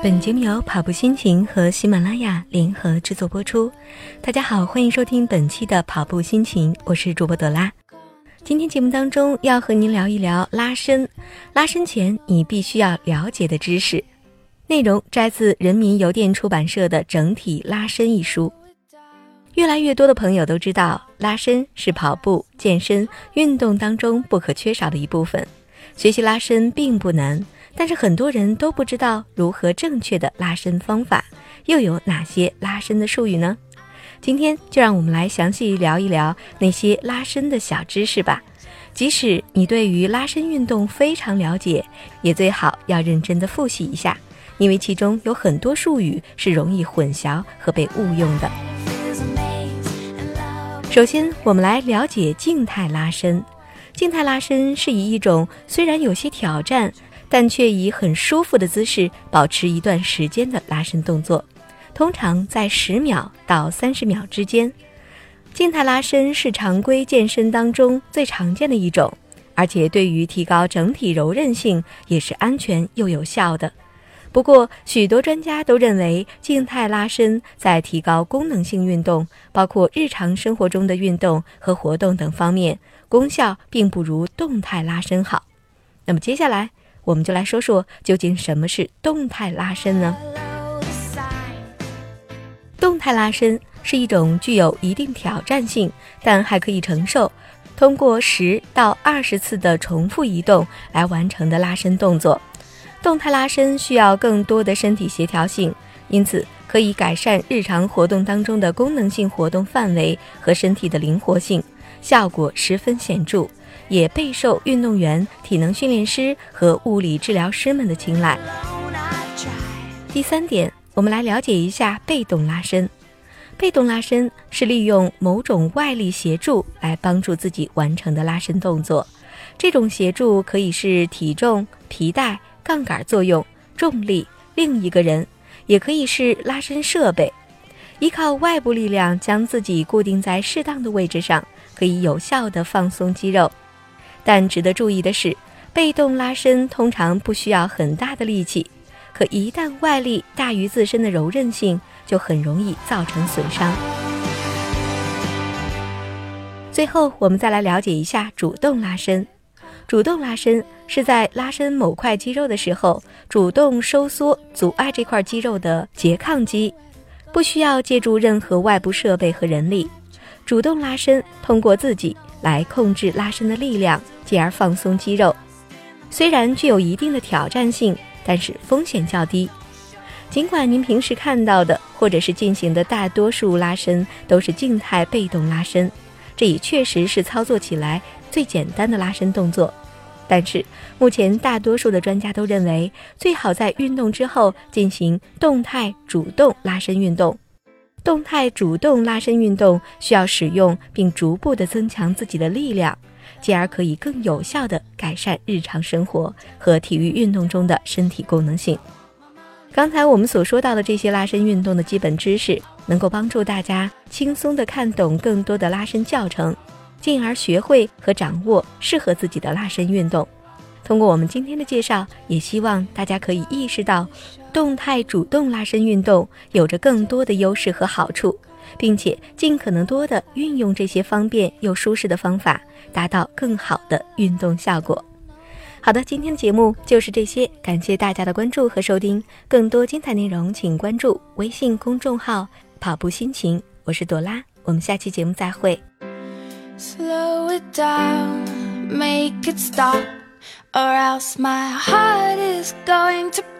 本节目由跑步心情和喜马拉雅联合制作播出。大家好，欢迎收听本期的跑步心情，我是主播朵拉。今天节目当中要和您聊一聊拉伸，拉伸前你必须要了解的知识。内容摘自人民邮电出版社的《整体拉伸》一书。越来越多的朋友都知道，拉伸是跑步、健身运动当中不可缺少的一部分。学习拉伸并不难。但是很多人都不知道如何正确的拉伸方法，又有哪些拉伸的术语呢？今天就让我们来详细聊一聊那些拉伸的小知识吧。即使你对于拉伸运动非常了解，也最好要认真的复习一下，因为其中有很多术语是容易混淆和被误用的。首先，我们来了解静态拉伸。静态拉伸是以一种虽然有些挑战。但却以很舒服的姿势保持一段时间的拉伸动作，通常在十秒到三十秒之间。静态拉伸是常规健身当中最常见的一种，而且对于提高整体柔韧性也是安全又有效的。不过，许多专家都认为，静态拉伸在提高功能性运动，包括日常生活中的运动和活动等方面，功效并不如动态拉伸好。那么接下来。我们就来说说究竟什么是动态拉伸呢？动态拉伸是一种具有一定挑战性，但还可以承受，通过十到二十次的重复移动来完成的拉伸动作。动态拉伸需要更多的身体协调性，因此可以改善日常活动当中的功能性活动范围和身体的灵活性，效果十分显著。也备受运动员、体能训练师和物理治疗师们的青睐。第三点，我们来了解一下被动拉伸。被动拉伸是利用某种外力协助来帮助自己完成的拉伸动作。这种协助可以是体重、皮带、杠杆作用、重力、另一个人，也可以是拉伸设备。依靠外部力量将自己固定在适当的位置上，可以有效地放松肌肉。但值得注意的是，被动拉伸通常不需要很大的力气，可一旦外力大于自身的柔韧性，就很容易造成损伤。最后，我们再来了解一下主动拉伸。主动拉伸是在拉伸某块肌肉的时候，主动收缩阻碍这块肌肉的拮抗肌，不需要借助任何外部设备和人力。主动拉伸通过自己来控制拉伸的力量。继而放松肌肉，虽然具有一定的挑战性，但是风险较低。尽管您平时看到的或者是进行的大多数拉伸都是静态被动拉伸，这也确实是操作起来最简单的拉伸动作。但是目前大多数的专家都认为，最好在运动之后进行动态主动拉伸运动。动态主动拉伸运动需要使用并逐步的增强自己的力量。进而可以更有效地改善日常生活和体育运动中的身体功能性。刚才我们所说到的这些拉伸运动的基本知识，能够帮助大家轻松地看懂更多的拉伸教程，进而学会和掌握适合自己的拉伸运动。通过我们今天的介绍，也希望大家可以意识到，动态主动拉伸运动有着更多的优势和好处。并且尽可能多的运用这些方便又舒适的方法，达到更好的运动效果。好的，今天的节目就是这些，感谢大家的关注和收听。更多精彩内容，请关注微信公众号“跑步心情”，我是朵拉，我们下期节目再会。Slow it down, make it stop, or else my heart is going to.